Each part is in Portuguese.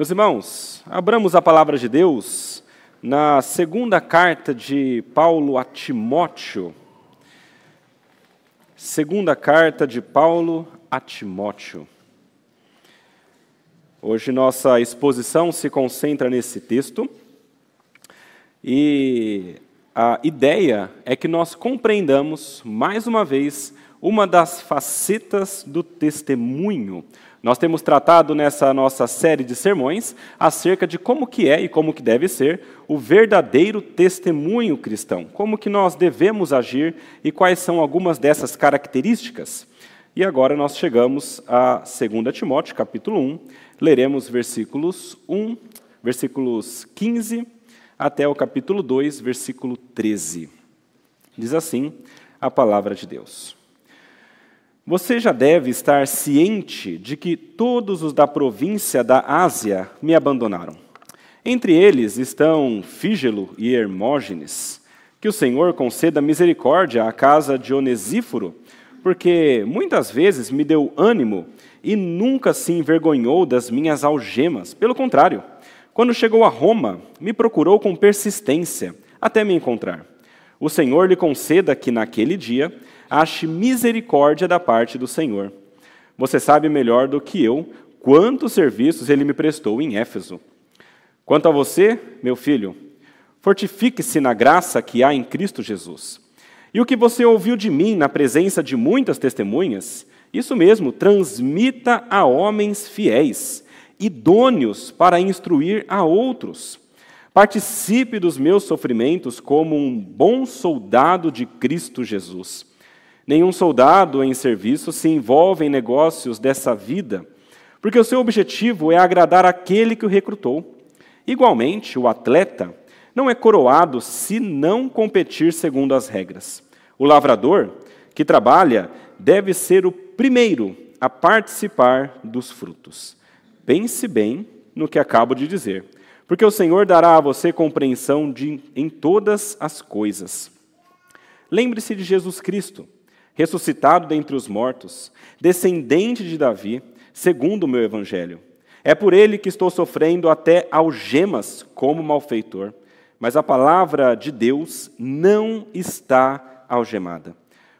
Meus irmãos, abramos a palavra de Deus na segunda carta de Paulo a Timóteo. Segunda carta de Paulo a Timóteo. Hoje nossa exposição se concentra nesse texto e a ideia é que nós compreendamos, mais uma vez, uma das facetas do testemunho nós temos tratado nessa nossa série de sermões acerca de como que é e como que deve ser o verdadeiro testemunho cristão, como que nós devemos agir e quais são algumas dessas características. E agora nós chegamos a 2 Timóteo, capítulo 1, leremos versículos 1, versículos 15 até o capítulo 2, versículo 13. Diz assim a palavra de Deus. Você já deve estar ciente de que todos os da província da Ásia me abandonaram. Entre eles estão Fígelo e Hermógenes. Que o Senhor conceda misericórdia à casa de Onesíforo, porque muitas vezes me deu ânimo e nunca se envergonhou das minhas algemas. Pelo contrário, quando chegou a Roma, me procurou com persistência até me encontrar. O Senhor lhe conceda que naquele dia ache misericórdia da parte do Senhor. Você sabe melhor do que eu quantos serviços ele me prestou em Éfeso. Quanto a você, meu filho, fortifique-se na graça que há em Cristo Jesus. E o que você ouviu de mim na presença de muitas testemunhas, isso mesmo, transmita a homens fiéis, idôneos para instruir a outros. Participe dos meus sofrimentos como um bom soldado de Cristo Jesus. Nenhum soldado em serviço se envolve em negócios dessa vida, porque o seu objetivo é agradar aquele que o recrutou. Igualmente, o atleta não é coroado se não competir segundo as regras. O lavrador, que trabalha, deve ser o primeiro a participar dos frutos. Pense bem no que acabo de dizer, porque o Senhor dará a você compreensão de, em todas as coisas. Lembre-se de Jesus Cristo ressuscitado dentre os mortos, descendente de Davi, segundo o meu evangelho. É por ele que estou sofrendo até algemas como malfeitor, mas a palavra de Deus não está algemada.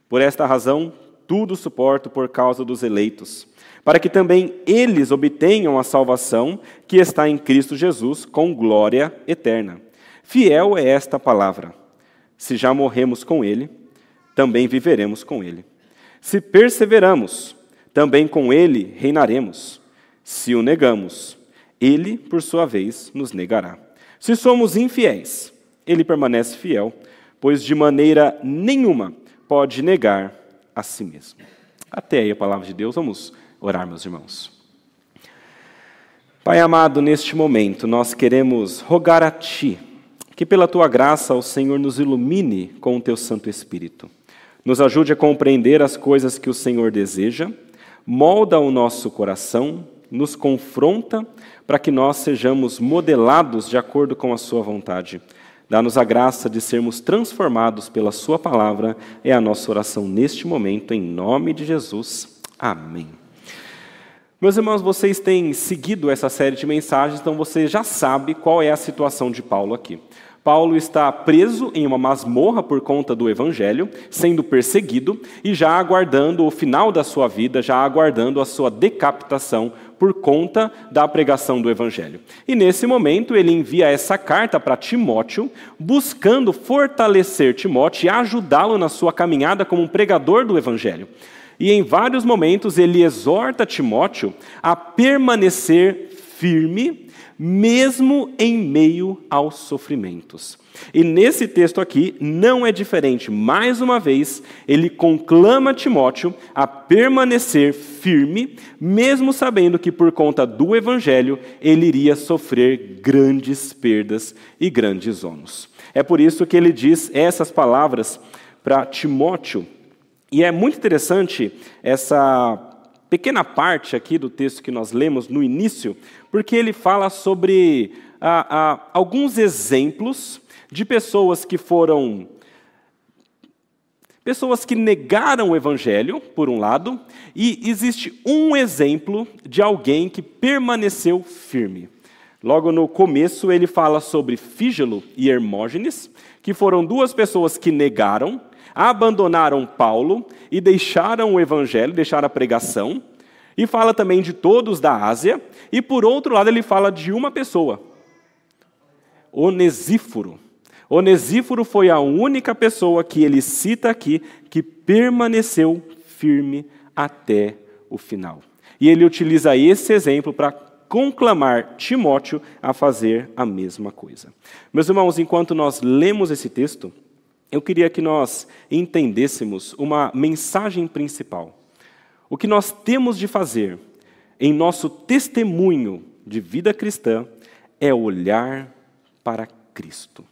Por esta razão, tudo suporto por causa dos eleitos, para que também eles obtenham a salvação que está em Cristo Jesus com glória eterna. Fiel é esta palavra. Se já morremos com ele, também viveremos com ele. Se perseveramos, também com ele reinaremos. Se o negamos, ele, por sua vez, nos negará. Se somos infiéis, ele permanece fiel, pois de maneira nenhuma pode negar a si mesmo. Até aí a palavra de Deus, vamos orar, meus irmãos. Pai amado, neste momento nós queremos rogar a Ti que, pela Tua graça, o Senhor nos ilumine com o Teu Santo Espírito nos ajude a compreender as coisas que o Senhor deseja, molda o nosso coração, nos confronta para que nós sejamos modelados de acordo com a Sua vontade. Dá-nos a graça de sermos transformados pela Sua palavra, é a nossa oração neste momento, em nome de Jesus. Amém. Meus irmãos, vocês têm seguido essa série de mensagens, então você já sabe qual é a situação de Paulo aqui. Paulo está preso em uma masmorra por conta do evangelho, sendo perseguido e já aguardando o final da sua vida, já aguardando a sua decapitação por conta da pregação do evangelho. E nesse momento ele envia essa carta para Timóteo, buscando fortalecer Timóteo e ajudá-lo na sua caminhada como um pregador do evangelho. E em vários momentos ele exorta Timóteo a permanecer firme mesmo em meio aos sofrimentos. E nesse texto aqui não é diferente. Mais uma vez, ele conclama Timóteo a permanecer firme, mesmo sabendo que por conta do evangelho ele iria sofrer grandes perdas e grandes ônus. É por isso que ele diz essas palavras para Timóteo. E é muito interessante essa pequena parte aqui do texto que nós lemos no início, porque ele fala sobre ah, ah, alguns exemplos de pessoas que foram. Pessoas que negaram o evangelho, por um lado, e existe um exemplo de alguém que permaneceu firme. Logo no começo, ele fala sobre Fígelo e Hermógenes, que foram duas pessoas que negaram, abandonaram Paulo e deixaram o evangelho, deixaram a pregação. E fala também de todos da Ásia. E por outro lado, ele fala de uma pessoa, Onesíforo. Onesíforo foi a única pessoa que ele cita aqui que permaneceu firme até o final. E ele utiliza esse exemplo para conclamar Timóteo a fazer a mesma coisa. Meus irmãos, enquanto nós lemos esse texto, eu queria que nós entendêssemos uma mensagem principal. O que nós temos de fazer em nosso testemunho de vida cristã é olhar para Cristo.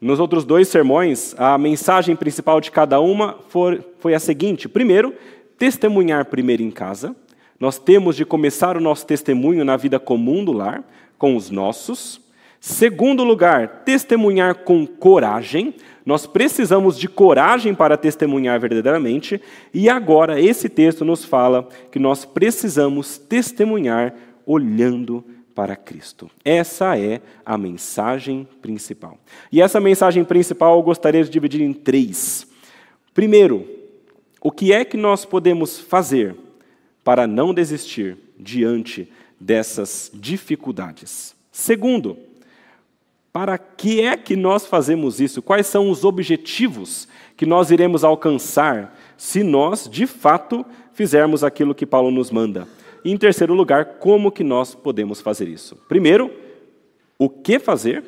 Nos outros dois sermões, a mensagem principal de cada uma foi a seguinte: primeiro, testemunhar primeiro em casa. Nós temos de começar o nosso testemunho na vida comum do lar, com os nossos. Segundo lugar, testemunhar com coragem. Nós precisamos de coragem para testemunhar verdadeiramente. E agora, esse texto nos fala que nós precisamos testemunhar olhando para Cristo. Essa é a mensagem principal. E essa mensagem principal eu gostaria de dividir em três. Primeiro, o que é que nós podemos fazer para não desistir diante dessas dificuldades? Segundo, para que é que nós fazemos isso? Quais são os objetivos que nós iremos alcançar se nós, de fato, fizermos aquilo que Paulo nos manda? E, em terceiro lugar, como que nós podemos fazer isso? Primeiro, o que fazer?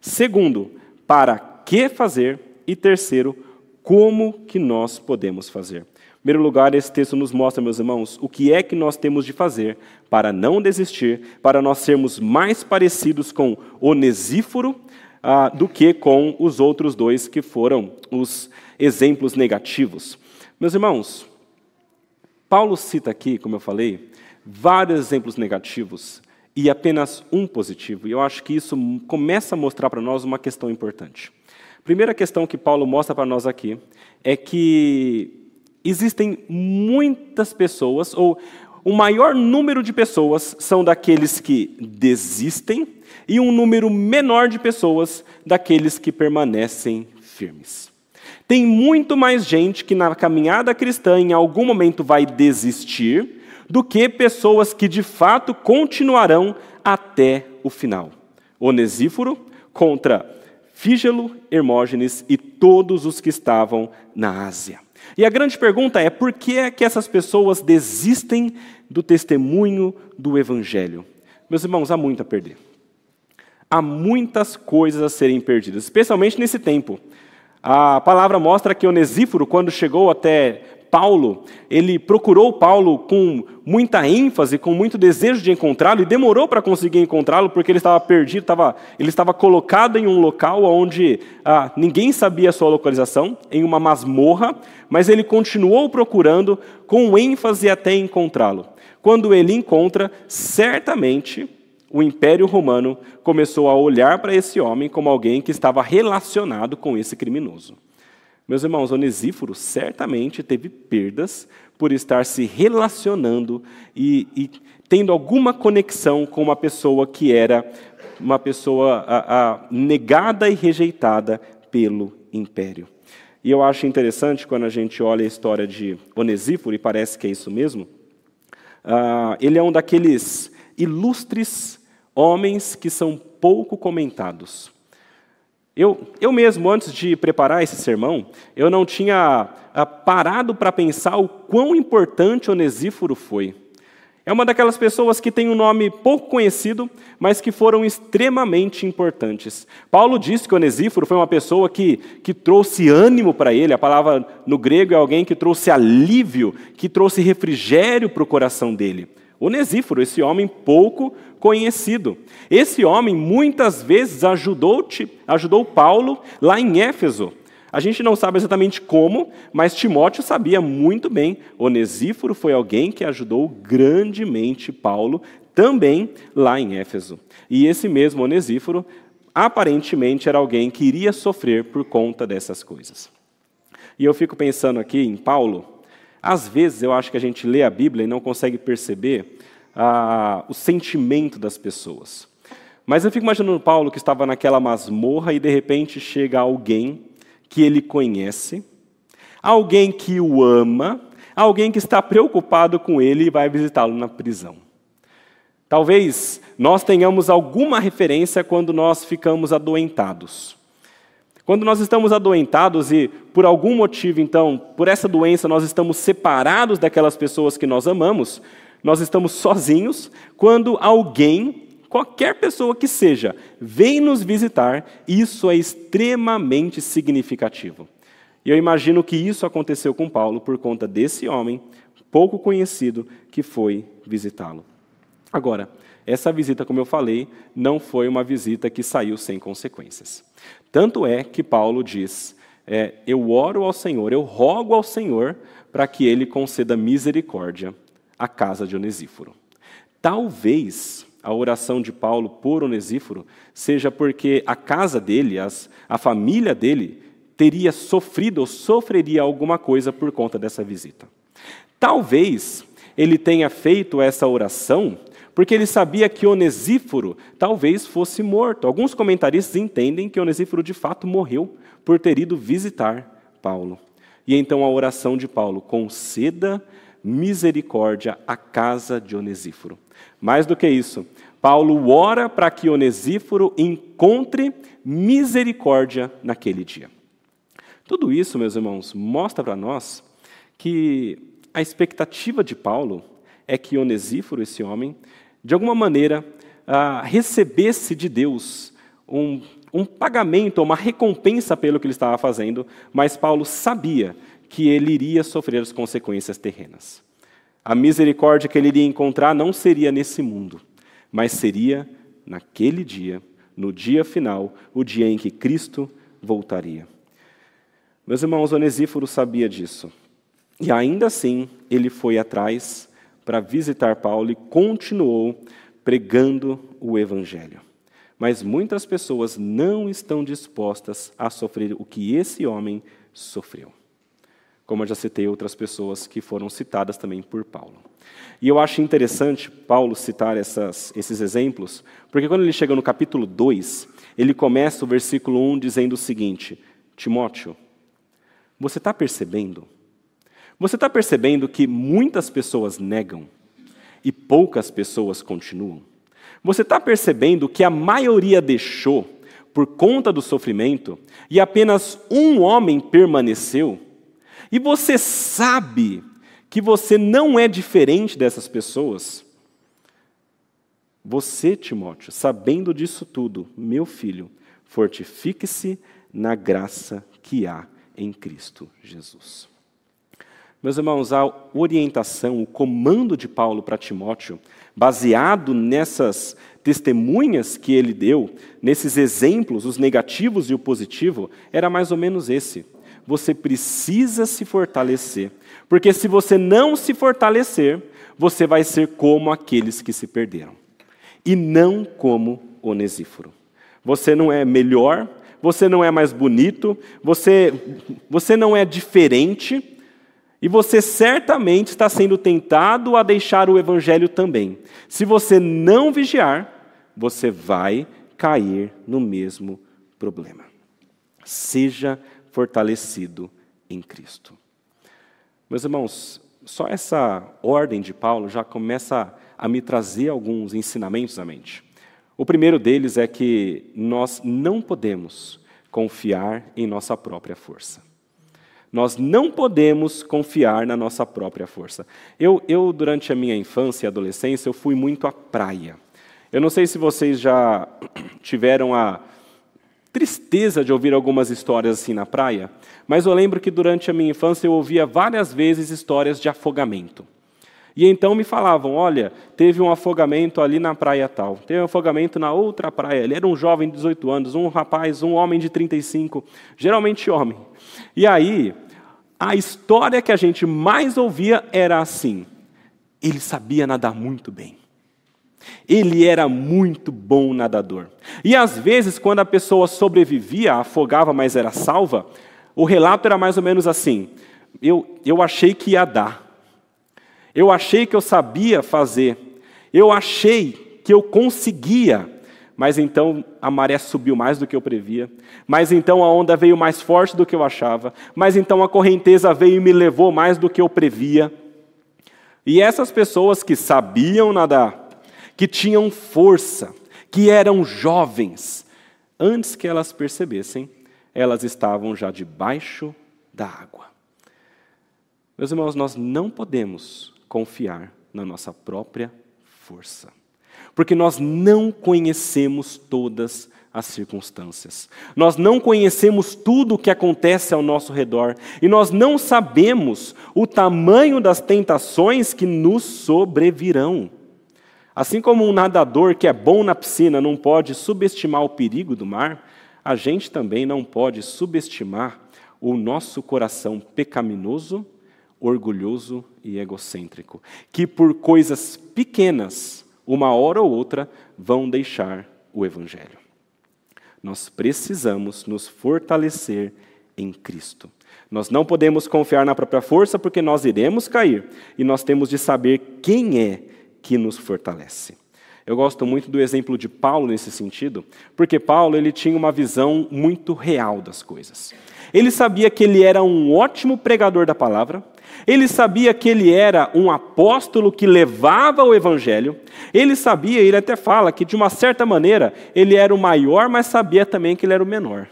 Segundo, para que fazer? E terceiro, como que nós podemos fazer? Primeiro lugar, esse texto nos mostra, meus irmãos, o que é que nós temos de fazer para não desistir, para nós sermos mais parecidos com Onesíforo ah, do que com os outros dois que foram os exemplos negativos. Meus irmãos, Paulo cita aqui, como eu falei, vários exemplos negativos e apenas um positivo. E eu acho que isso começa a mostrar para nós uma questão importante. Primeira questão que Paulo mostra para nós aqui é que existem muitas pessoas, ou o maior número de pessoas são daqueles que desistem, e um número menor de pessoas daqueles que permanecem firmes. Tem muito mais gente que na caminhada cristã em algum momento vai desistir, do que pessoas que de fato continuarão até o final. Onesíforo contra Fígelo, Hermógenes e todos os que estavam na Ásia. E a grande pergunta é: por que é que essas pessoas desistem do testemunho do Evangelho? Meus irmãos, há muito a perder. Há muitas coisas a serem perdidas, especialmente nesse tempo. A palavra mostra que Onesíforo, quando chegou até Paulo, ele procurou Paulo com muita ênfase, com muito desejo de encontrá-lo, e demorou para conseguir encontrá-lo, porque ele estava perdido, estava, ele estava colocado em um local onde ah, ninguém sabia a sua localização, em uma masmorra, mas ele continuou procurando com ênfase até encontrá-lo. Quando ele encontra, certamente o Império Romano começou a olhar para esse homem como alguém que estava relacionado com esse criminoso. Meus irmãos, Onesíforo certamente teve perdas por estar se relacionando e, e tendo alguma conexão com uma pessoa que era uma pessoa a, a, negada e rejeitada pelo império. E eu acho interessante quando a gente olha a história de Onesíforo, e parece que é isso mesmo, uh, ele é um daqueles ilustres homens que são pouco comentados. Eu, eu mesmo, antes de preparar esse sermão, eu não tinha ah, parado para pensar o quão importante Onesíforo foi. É uma daquelas pessoas que tem um nome pouco conhecido, mas que foram extremamente importantes. Paulo disse que Onesíforo foi uma pessoa que, que trouxe ânimo para ele, a palavra no grego é alguém que trouxe alívio, que trouxe refrigério para o coração dele. Onesíforo, esse homem pouco conhecido. Esse homem muitas vezes ajudou, ajudou Paulo lá em Éfeso. A gente não sabe exatamente como, mas Timóteo sabia muito bem. Onesíforo foi alguém que ajudou grandemente Paulo, também lá em Éfeso. E esse mesmo Onesíforo, aparentemente, era alguém que iria sofrer por conta dessas coisas. E eu fico pensando aqui em Paulo, às vezes eu acho que a gente lê a Bíblia e não consegue perceber ah, o sentimento das pessoas. Mas eu fico imaginando Paulo que estava naquela masmorra e de repente chega alguém que ele conhece, alguém que o ama, alguém que está preocupado com ele e vai visitá-lo na prisão. Talvez nós tenhamos alguma referência quando nós ficamos adoentados. Quando nós estamos adoentados e, por algum motivo, então, por essa doença, nós estamos separados daquelas pessoas que nós amamos, nós estamos sozinhos, quando alguém, qualquer pessoa que seja, vem nos visitar, isso é extremamente significativo. E eu imagino que isso aconteceu com Paulo por conta desse homem pouco conhecido que foi visitá-lo. Agora, essa visita, como eu falei, não foi uma visita que saiu sem consequências. Tanto é que Paulo diz: é, Eu oro ao Senhor, eu rogo ao Senhor para que ele conceda misericórdia à casa de Onesíforo. Talvez a oração de Paulo por Onesíforo seja porque a casa dele, as, a família dele, teria sofrido ou sofreria alguma coisa por conta dessa visita. Talvez ele tenha feito essa oração porque ele sabia que Onesíforo talvez fosse morto. Alguns comentaristas entendem que Onesíforo de fato morreu por ter ido visitar Paulo. E então a oração de Paulo, conceda misericórdia à casa de Onesíforo. Mais do que isso, Paulo ora para que Onesíforo encontre misericórdia naquele dia. Tudo isso, meus irmãos, mostra para nós que a expectativa de Paulo é que Onesíforo, esse homem, de alguma maneira, ah, recebesse de Deus um, um pagamento, uma recompensa pelo que ele estava fazendo, mas Paulo sabia que ele iria sofrer as consequências terrenas. A misericórdia que ele iria encontrar não seria nesse mundo, mas seria naquele dia, no dia final, o dia em que Cristo voltaria. Meus irmãos, Onesíforo sabia disso. E ainda assim, ele foi atrás para visitar Paulo e continuou pregando o Evangelho. Mas muitas pessoas não estão dispostas a sofrer o que esse homem sofreu. Como eu já citei outras pessoas que foram citadas também por Paulo. E eu acho interessante Paulo citar essas, esses exemplos, porque quando ele chega no capítulo 2, ele começa o versículo 1 dizendo o seguinte: Timóteo, você está percebendo você está percebendo que muitas pessoas negam e poucas pessoas continuam? Você está percebendo que a maioria deixou por conta do sofrimento e apenas um homem permaneceu? E você sabe que você não é diferente dessas pessoas? Você, Timóteo, sabendo disso tudo, meu filho, fortifique-se na graça que há em Cristo Jesus. Meus irmãos, a orientação, o comando de Paulo para Timóteo, baseado nessas testemunhas que ele deu, nesses exemplos, os negativos e o positivo, era mais ou menos esse. Você precisa se fortalecer, porque se você não se fortalecer, você vai ser como aqueles que se perderam, e não como Onesíforo. Você não é melhor, você não é mais bonito, você, você não é diferente, e você certamente está sendo tentado a deixar o evangelho também. Se você não vigiar, você vai cair no mesmo problema. Seja fortalecido em Cristo. Meus irmãos, só essa ordem de Paulo já começa a me trazer alguns ensinamentos à mente. O primeiro deles é que nós não podemos confiar em nossa própria força. Nós não podemos confiar na nossa própria força. Eu, eu, durante a minha infância e adolescência, eu fui muito à praia. Eu não sei se vocês já tiveram a tristeza de ouvir algumas histórias assim na praia, mas eu lembro que durante a minha infância eu ouvia várias vezes histórias de afogamento. E então me falavam: olha, teve um afogamento ali na praia tal, teve um afogamento na outra praia. Ele era um jovem de 18 anos, um rapaz, um homem de 35, geralmente homem. E aí, a história que a gente mais ouvia era assim: ele sabia nadar muito bem. Ele era muito bom nadador. E às vezes, quando a pessoa sobrevivia, afogava, mas era salva, o relato era mais ou menos assim: eu, eu achei que ia dar. Eu achei que eu sabia fazer. eu achei que eu conseguia, mas então a maré subiu mais do que eu previa, mas então a onda veio mais forte do que eu achava, mas então a correnteza veio e me levou mais do que eu previa. E essas pessoas que sabiam nadar, que tinham força, que eram jovens, antes que elas percebessem, elas estavam já debaixo da água. Meus irmãos, nós não podemos confiar na nossa própria força porque nós não conhecemos todas as circunstâncias. Nós não conhecemos tudo o que acontece ao nosso redor e nós não sabemos o tamanho das tentações que nos sobrevirão. Assim como um nadador que é bom na piscina não pode subestimar o perigo do mar, a gente também não pode subestimar o nosso coração pecaminoso, orgulhoso e egocêntrico, que por coisas pequenas uma hora ou outra, vão deixar o Evangelho. Nós precisamos nos fortalecer em Cristo. Nós não podemos confiar na própria força porque nós iremos cair e nós temos de saber quem é que nos fortalece. Eu gosto muito do exemplo de Paulo nesse sentido, porque Paulo ele tinha uma visão muito real das coisas. Ele sabia que ele era um ótimo pregador da palavra, ele sabia que ele era um apóstolo que levava o evangelho. Ele sabia, ele até fala que de uma certa maneira ele era o maior, mas sabia também que ele era o menor.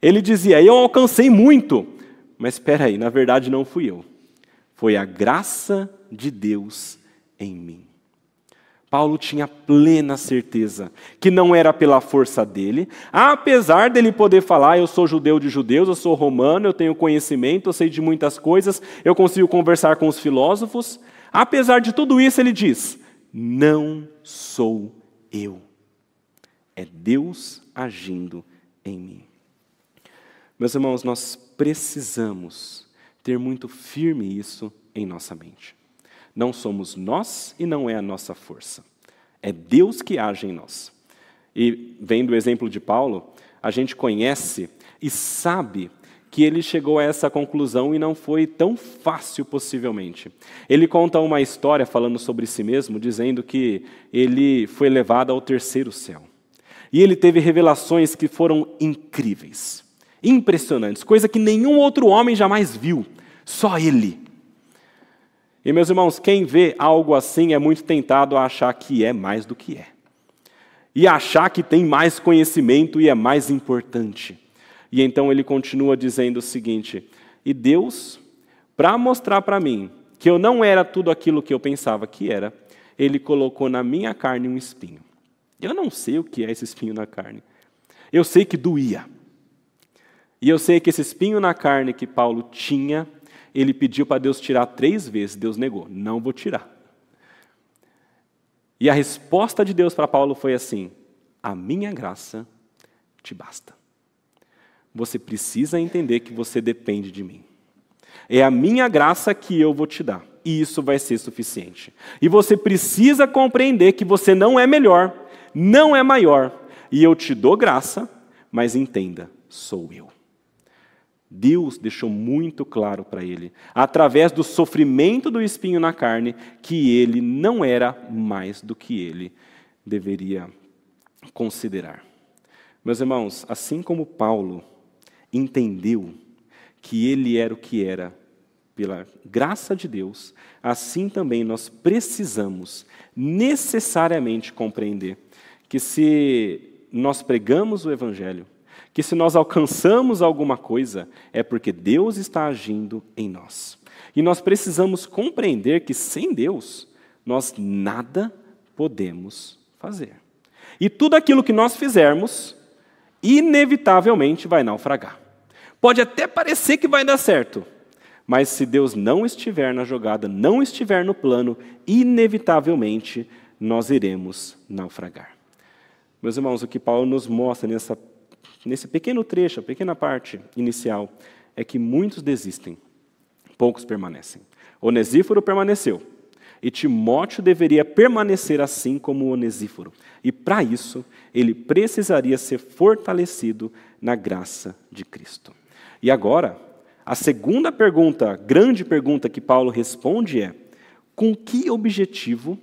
Ele dizia: Eu alcancei muito, mas espera aí, na verdade não fui eu. Foi a graça de Deus em mim. Paulo tinha plena certeza que não era pela força dele, apesar dele poder falar: eu sou judeu de judeus, eu sou romano, eu tenho conhecimento, eu sei de muitas coisas, eu consigo conversar com os filósofos. Apesar de tudo isso, ele diz: não sou eu, é Deus agindo em mim. Meus irmãos, nós precisamos ter muito firme isso em nossa mente. Não somos nós e não é a nossa força. É Deus que age em nós. E vendo o exemplo de Paulo, a gente conhece e sabe que ele chegou a essa conclusão e não foi tão fácil possivelmente. Ele conta uma história falando sobre si mesmo, dizendo que ele foi levado ao terceiro céu. E ele teve revelações que foram incríveis, impressionantes, coisa que nenhum outro homem jamais viu, só ele. E, meus irmãos, quem vê algo assim é muito tentado a achar que é mais do que é. E achar que tem mais conhecimento e é mais importante. E então ele continua dizendo o seguinte: E Deus, para mostrar para mim que eu não era tudo aquilo que eu pensava que era, ele colocou na minha carne um espinho. Eu não sei o que é esse espinho na carne. Eu sei que doía. E eu sei que esse espinho na carne que Paulo tinha ele pediu para Deus tirar três vezes, Deus negou: não vou tirar. E a resposta de Deus para Paulo foi assim: a minha graça te basta. Você precisa entender que você depende de mim. É a minha graça que eu vou te dar, e isso vai ser suficiente. E você precisa compreender que você não é melhor, não é maior, e eu te dou graça, mas entenda, sou eu. Deus deixou muito claro para ele, através do sofrimento do espinho na carne, que ele não era mais do que ele deveria considerar. Meus irmãos, assim como Paulo entendeu que ele era o que era pela graça de Deus, assim também nós precisamos necessariamente compreender que se nós pregamos o Evangelho, que se nós alcançamos alguma coisa, é porque Deus está agindo em nós. E nós precisamos compreender que sem Deus, nós nada podemos fazer. E tudo aquilo que nós fizermos, inevitavelmente vai naufragar. Pode até parecer que vai dar certo, mas se Deus não estiver na jogada, não estiver no plano, inevitavelmente nós iremos naufragar. Meus irmãos, o que Paulo nos mostra nessa nesse pequeno trecho, a pequena parte inicial, é que muitos desistem, poucos permanecem. Onesíforo permaneceu, e Timóteo deveria permanecer assim como Onesíforo. E para isso, ele precisaria ser fortalecido na graça de Cristo. E agora, a segunda pergunta, grande pergunta que Paulo responde é: com que objetivo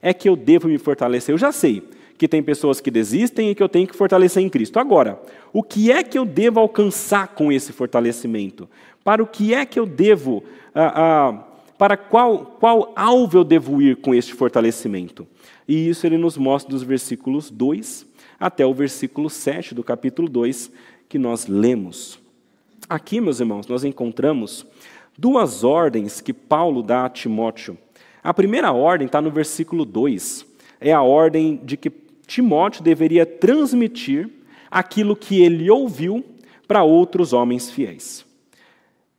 é que eu devo me fortalecer? Eu já sei que tem pessoas que desistem e que eu tenho que fortalecer em Cristo. Agora, o que é que eu devo alcançar com esse fortalecimento? Para o que é que eu devo, ah, ah, para qual, qual alvo eu devo ir com este fortalecimento? E isso ele nos mostra dos versículos 2 até o versículo 7 do capítulo 2 que nós lemos. Aqui, meus irmãos, nós encontramos duas ordens que Paulo dá a Timóteo. A primeira ordem está no versículo 2. É a ordem de que Timóteo deveria transmitir aquilo que ele ouviu para outros homens fiéis.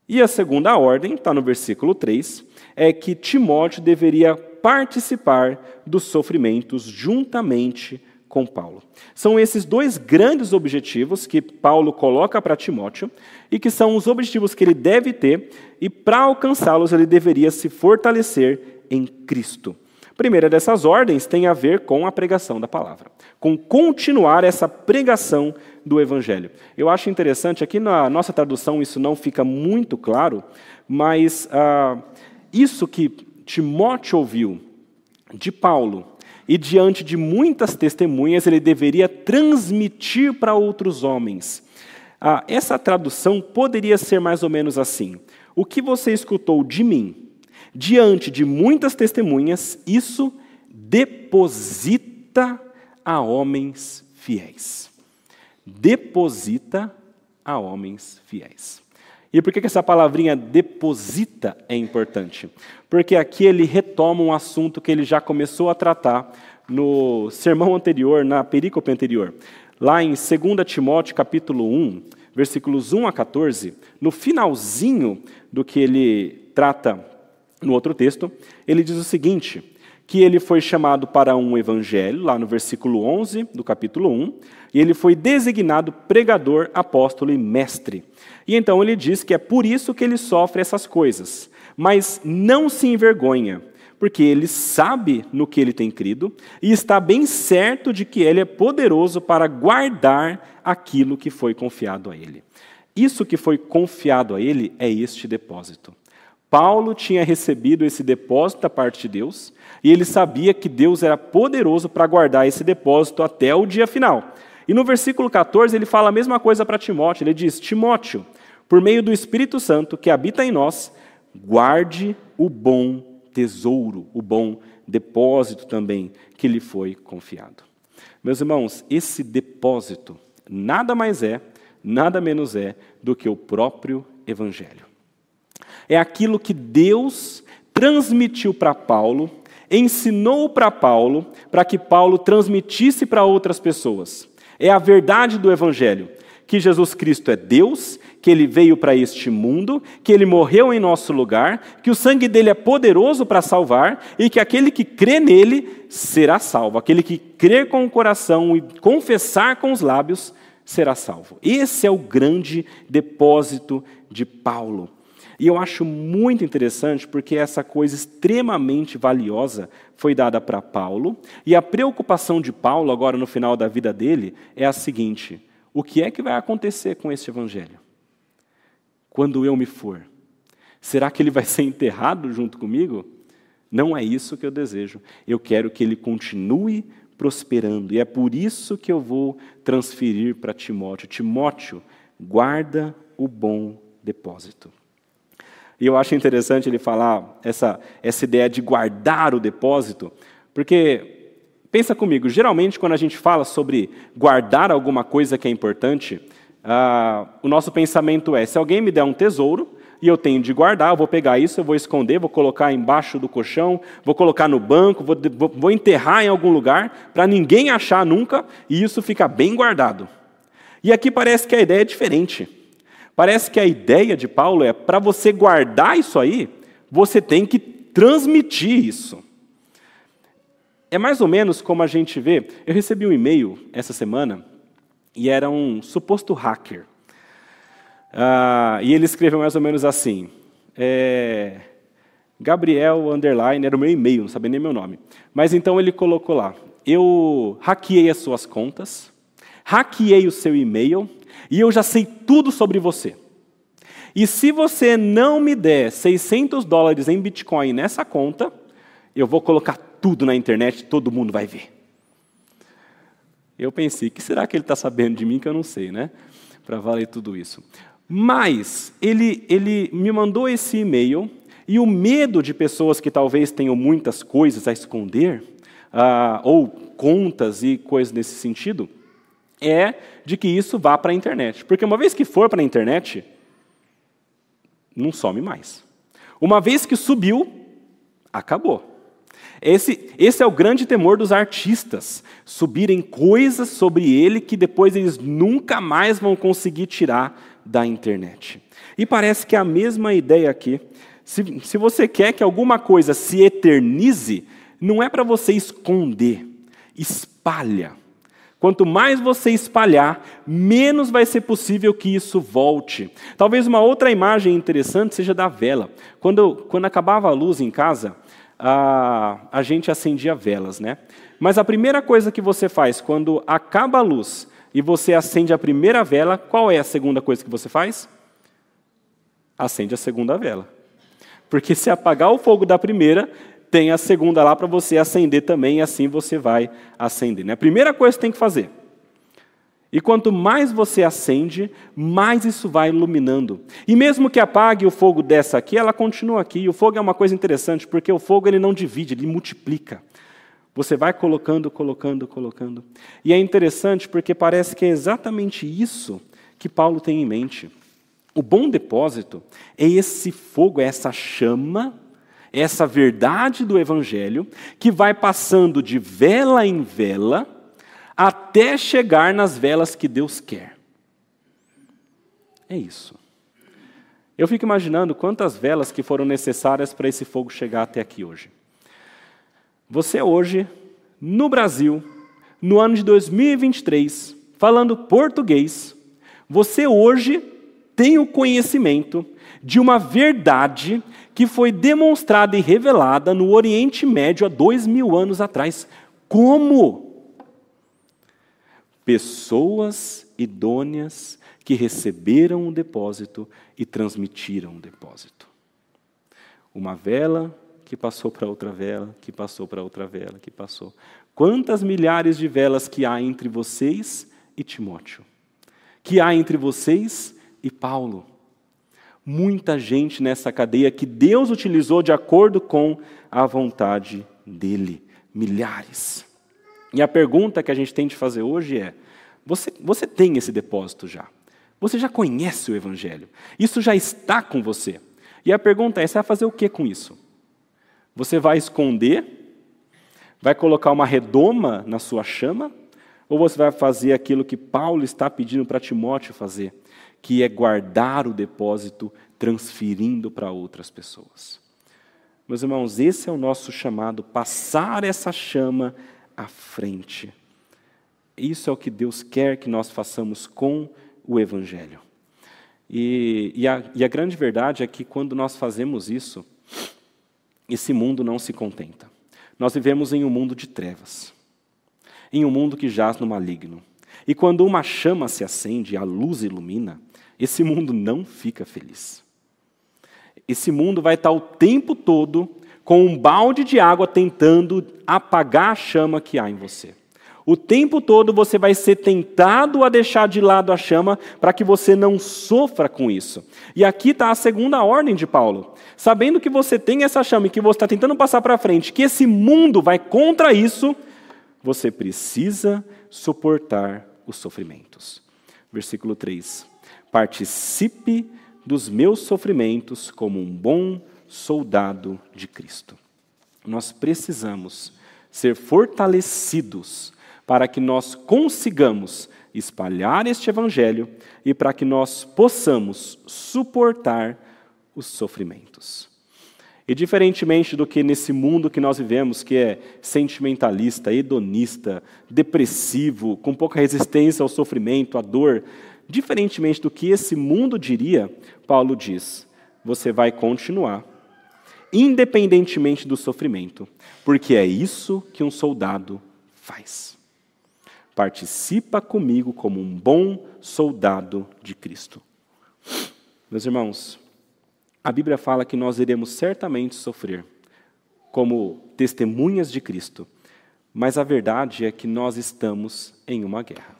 E a segunda ordem, está no versículo 3, é que Timóteo deveria participar dos sofrimentos juntamente com Paulo. São esses dois grandes objetivos que Paulo coloca para Timóteo e que são os objetivos que ele deve ter, e para alcançá-los ele deveria se fortalecer em Cristo. Primeira dessas ordens tem a ver com a pregação da palavra, com continuar essa pregação do Evangelho. Eu acho interessante, aqui na nossa tradução isso não fica muito claro, mas ah, isso que Timóteo ouviu de Paulo e diante de muitas testemunhas ele deveria transmitir para outros homens. Ah, essa tradução poderia ser mais ou menos assim: O que você escutou de mim, diante de muitas testemunhas, isso deposita a homens fiéis. Deposita a homens fiéis. E por que essa palavrinha deposita é importante? Porque aqui ele retoma um assunto que ele já começou a tratar no sermão anterior, na perícope anterior. Lá em 2 Timóteo capítulo 1, versículos 1 a 14, no finalzinho do que ele trata no outro texto, ele diz o seguinte: que ele foi chamado para um evangelho, lá no versículo 11 do capítulo 1, e ele foi designado pregador, apóstolo e mestre. E então ele diz que é por isso que ele sofre essas coisas, mas não se envergonha, porque ele sabe no que ele tem crido e está bem certo de que ele é poderoso para guardar aquilo que foi confiado a ele. Isso que foi confiado a ele é este depósito. Paulo tinha recebido esse depósito da parte de Deus e ele sabia que Deus era poderoso para guardar esse depósito até o dia final. E no versículo 14 ele fala a mesma coisa para Timóteo. Ele diz: Timóteo, por meio do Espírito Santo que habita em nós, guarde o bom tesouro, o bom depósito também que lhe foi confiado. Meus irmãos, esse depósito nada mais é, nada menos é do que o próprio Evangelho. É aquilo que Deus transmitiu para Paulo, ensinou para Paulo, para que Paulo transmitisse para outras pessoas. É a verdade do Evangelho, que Jesus Cristo é Deus, que ele veio para este mundo, que ele morreu em nosso lugar, que o sangue dele é poderoso para salvar e que aquele que crê nele será salvo. Aquele que crer com o coração e confessar com os lábios será salvo. Esse é o grande depósito de Paulo. E eu acho muito interessante porque essa coisa extremamente valiosa foi dada para Paulo, e a preocupação de Paulo, agora no final da vida dele, é a seguinte: o que é que vai acontecer com esse evangelho? Quando eu me for? Será que ele vai ser enterrado junto comigo? Não é isso que eu desejo. Eu quero que ele continue prosperando, e é por isso que eu vou transferir para Timóteo: Timóteo, guarda o bom depósito. E eu acho interessante ele falar essa, essa ideia de guardar o depósito, porque, pensa comigo, geralmente quando a gente fala sobre guardar alguma coisa que é importante, ah, o nosso pensamento é: se alguém me der um tesouro e eu tenho de guardar, eu vou pegar isso, eu vou esconder, vou colocar embaixo do colchão, vou colocar no banco, vou, vou, enterrar em algum lugar, para ninguém achar nunca, e isso fica bem guardado. E aqui parece que a ideia é diferente. Parece que a ideia de Paulo é: para você guardar isso aí, você tem que transmitir isso. É mais ou menos como a gente vê. Eu recebi um e-mail essa semana e era um suposto hacker. Ah, e ele escreveu mais ou menos assim: é, Gabriel Underline, era o meu e-mail, não sabia nem meu nome. Mas então ele colocou lá: Eu hackeei as suas contas, hackeei o seu e-mail e eu já sei tudo sobre você. E se você não me der 600 dólares em Bitcoin nessa conta, eu vou colocar tudo na internet, todo mundo vai ver. Eu pensei, que será que ele está sabendo de mim que eu não sei, né? Para valer tudo isso. Mas ele, ele me mandou esse e-mail e o medo de pessoas que talvez tenham muitas coisas a esconder, ah, ou contas e coisas nesse sentido, é de que isso vá para a internet. Porque uma vez que for para a internet, não some mais. Uma vez que subiu, acabou. Esse, esse é o grande temor dos artistas, subirem coisas sobre ele que depois eles nunca mais vão conseguir tirar da internet. E parece que é a mesma ideia aqui. Se, se você quer que alguma coisa se eternize, não é para você esconder, espalha. Quanto mais você espalhar, menos vai ser possível que isso volte. Talvez uma outra imagem interessante seja da vela. Quando, quando acabava a luz em casa, a, a gente acendia velas, né? Mas a primeira coisa que você faz quando acaba a luz e você acende a primeira vela, qual é a segunda coisa que você faz? Acende a segunda vela. Porque se apagar o fogo da primeira, tem a segunda lá para você acender também, e assim você vai acender. Né? A primeira coisa que tem que fazer. E quanto mais você acende, mais isso vai iluminando. E mesmo que apague o fogo dessa aqui, ela continua aqui. E o fogo é uma coisa interessante, porque o fogo ele não divide, ele multiplica. Você vai colocando, colocando, colocando. E é interessante porque parece que é exatamente isso que Paulo tem em mente. O bom depósito é esse fogo, é essa chama essa verdade do Evangelho, que vai passando de vela em vela, até chegar nas velas que Deus quer. É isso. Eu fico imaginando quantas velas que foram necessárias para esse fogo chegar até aqui hoje. Você hoje, no Brasil, no ano de 2023, falando português, você hoje tem o conhecimento de uma verdade que foi demonstrada e revelada no Oriente Médio há dois mil anos atrás. Como? Pessoas idôneas que receberam o depósito e transmitiram o depósito. Uma vela que passou para outra vela, que passou para outra vela, que passou. Quantas milhares de velas que há entre vocês e Timóteo? Que há entre vocês e Paulo? muita gente nessa cadeia que Deus utilizou de acordo com a vontade dele. Milhares. E a pergunta que a gente tem de fazer hoje é: você, você tem esse depósito já? Você já conhece o Evangelho? Isso já está com você. E a pergunta é: você vai fazer o que com isso? Você vai esconder? Vai colocar uma redoma na sua chama? Ou você vai fazer aquilo que Paulo está pedindo para Timóteo fazer? Que é guardar o depósito transferindo para outras pessoas. Meus irmãos, esse é o nosso chamado, passar essa chama à frente. Isso é o que Deus quer que nós façamos com o Evangelho. E, e, a, e a grande verdade é que quando nós fazemos isso, esse mundo não se contenta. Nós vivemos em um mundo de trevas, em um mundo que jaz no maligno. E quando uma chama se acende, a luz ilumina, esse mundo não fica feliz. Esse mundo vai estar o tempo todo com um balde de água tentando apagar a chama que há em você. O tempo todo você vai ser tentado a deixar de lado a chama para que você não sofra com isso. E aqui está a segunda ordem de Paulo. Sabendo que você tem essa chama e que você está tentando passar para frente, que esse mundo vai contra isso, você precisa suportar os sofrimentos. Versículo 3 participe dos meus sofrimentos como um bom soldado de Cristo. Nós precisamos ser fortalecidos para que nós consigamos espalhar este evangelho e para que nós possamos suportar os sofrimentos. E diferentemente do que nesse mundo que nós vivemos, que é sentimentalista, hedonista, depressivo, com pouca resistência ao sofrimento, à dor, Diferentemente do que esse mundo diria, Paulo diz: você vai continuar, independentemente do sofrimento, porque é isso que um soldado faz. Participa comigo como um bom soldado de Cristo. Meus irmãos, a Bíblia fala que nós iremos certamente sofrer como testemunhas de Cristo, mas a verdade é que nós estamos em uma guerra.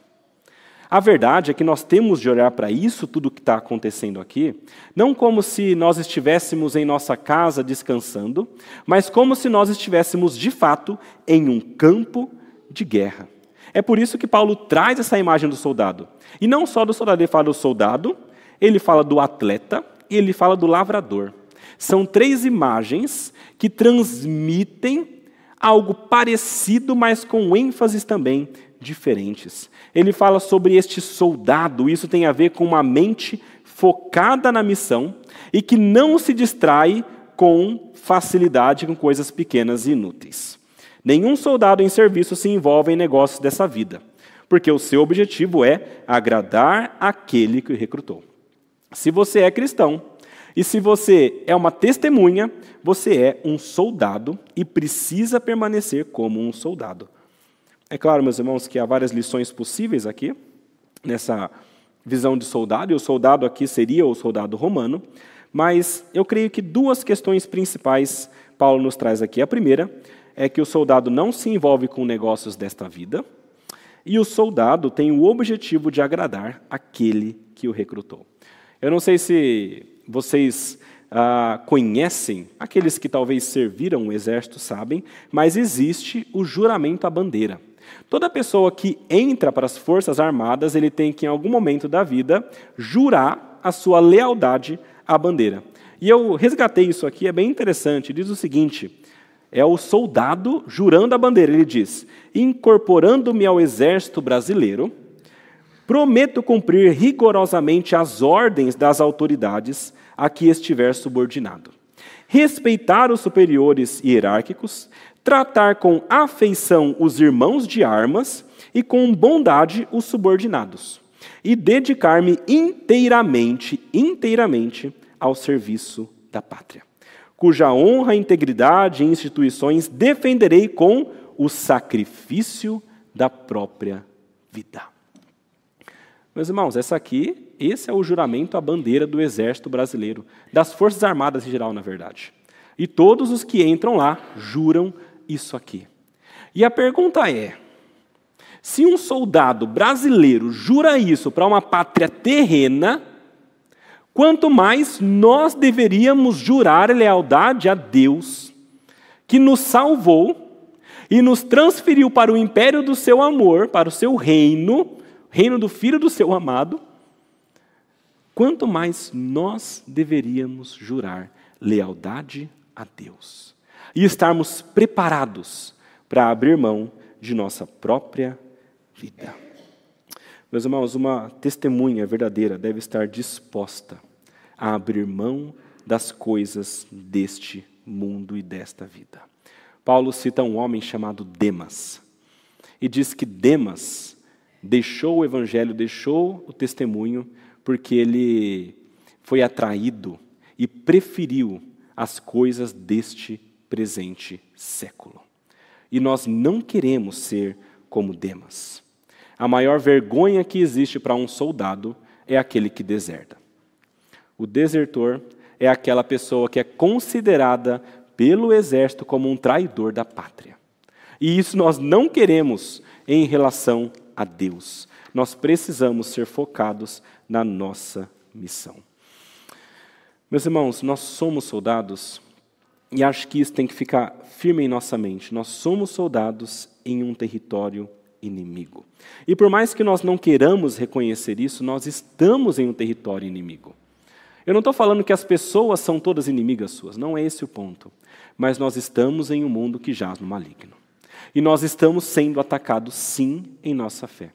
A verdade é que nós temos de olhar para isso, tudo que está acontecendo aqui, não como se nós estivéssemos em nossa casa descansando, mas como se nós estivéssemos de fato em um campo de guerra. É por isso que Paulo traz essa imagem do soldado. E não só do soldado, ele fala do soldado, ele fala do atleta e ele fala do lavrador. São três imagens que transmitem algo parecido, mas com ênfases também diferentes. Ele fala sobre este soldado, isso tem a ver com uma mente focada na missão e que não se distrai com facilidade com coisas pequenas e inúteis. Nenhum soldado em serviço se envolve em negócios dessa vida, porque o seu objetivo é agradar aquele que o recrutou. Se você é cristão e se você é uma testemunha, você é um soldado e precisa permanecer como um soldado. É claro, meus irmãos, que há várias lições possíveis aqui, nessa visão de soldado, e o soldado aqui seria o soldado romano, mas eu creio que duas questões principais Paulo nos traz aqui. A primeira é que o soldado não se envolve com negócios desta vida, e o soldado tem o objetivo de agradar aquele que o recrutou. Eu não sei se vocês ah, conhecem, aqueles que talvez serviram o exército sabem, mas existe o juramento à bandeira. Toda pessoa que entra para as Forças Armadas, ele tem que, em algum momento da vida, jurar a sua lealdade à bandeira. E eu resgatei isso aqui, é bem interessante. Diz o seguinte: é o soldado jurando a bandeira. Ele diz: incorporando-me ao exército brasileiro, prometo cumprir rigorosamente as ordens das autoridades a que estiver subordinado, respeitar os superiores hierárquicos, tratar com afeição os irmãos de armas e com bondade os subordinados, e dedicar-me inteiramente, inteiramente ao serviço da pátria, cuja honra, integridade e instituições defenderei com o sacrifício da própria vida. Meus irmãos, essa aqui, esse é o juramento à bandeira do exército brasileiro, das Forças Armadas em geral, na verdade. E todos os que entram lá juram isso aqui. E a pergunta é: se um soldado brasileiro jura isso para uma pátria terrena, quanto mais nós deveríamos jurar lealdade a Deus, que nos salvou e nos transferiu para o império do seu amor, para o seu reino, reino do filho do seu amado, quanto mais nós deveríamos jurar lealdade a Deus e estarmos preparados para abrir mão de nossa própria vida. Meus irmãos, uma testemunha verdadeira deve estar disposta a abrir mão das coisas deste mundo e desta vida. Paulo cita um homem chamado Demas e diz que Demas deixou o evangelho, deixou o testemunho, porque ele foi atraído e preferiu as coisas deste presente século. E nós não queremos ser como Demas. A maior vergonha que existe para um soldado é aquele que deserta. O desertor é aquela pessoa que é considerada pelo exército como um traidor da pátria. E isso nós não queremos em relação a Deus. Nós precisamos ser focados na nossa missão. Meus irmãos, nós somos soldados e acho que isso tem que ficar firme em nossa mente. Nós somos soldados em um território inimigo. E por mais que nós não queiramos reconhecer isso, nós estamos em um território inimigo. Eu não estou falando que as pessoas são todas inimigas suas, não é esse o ponto. Mas nós estamos em um mundo que jaz no maligno. E nós estamos sendo atacados, sim, em nossa fé.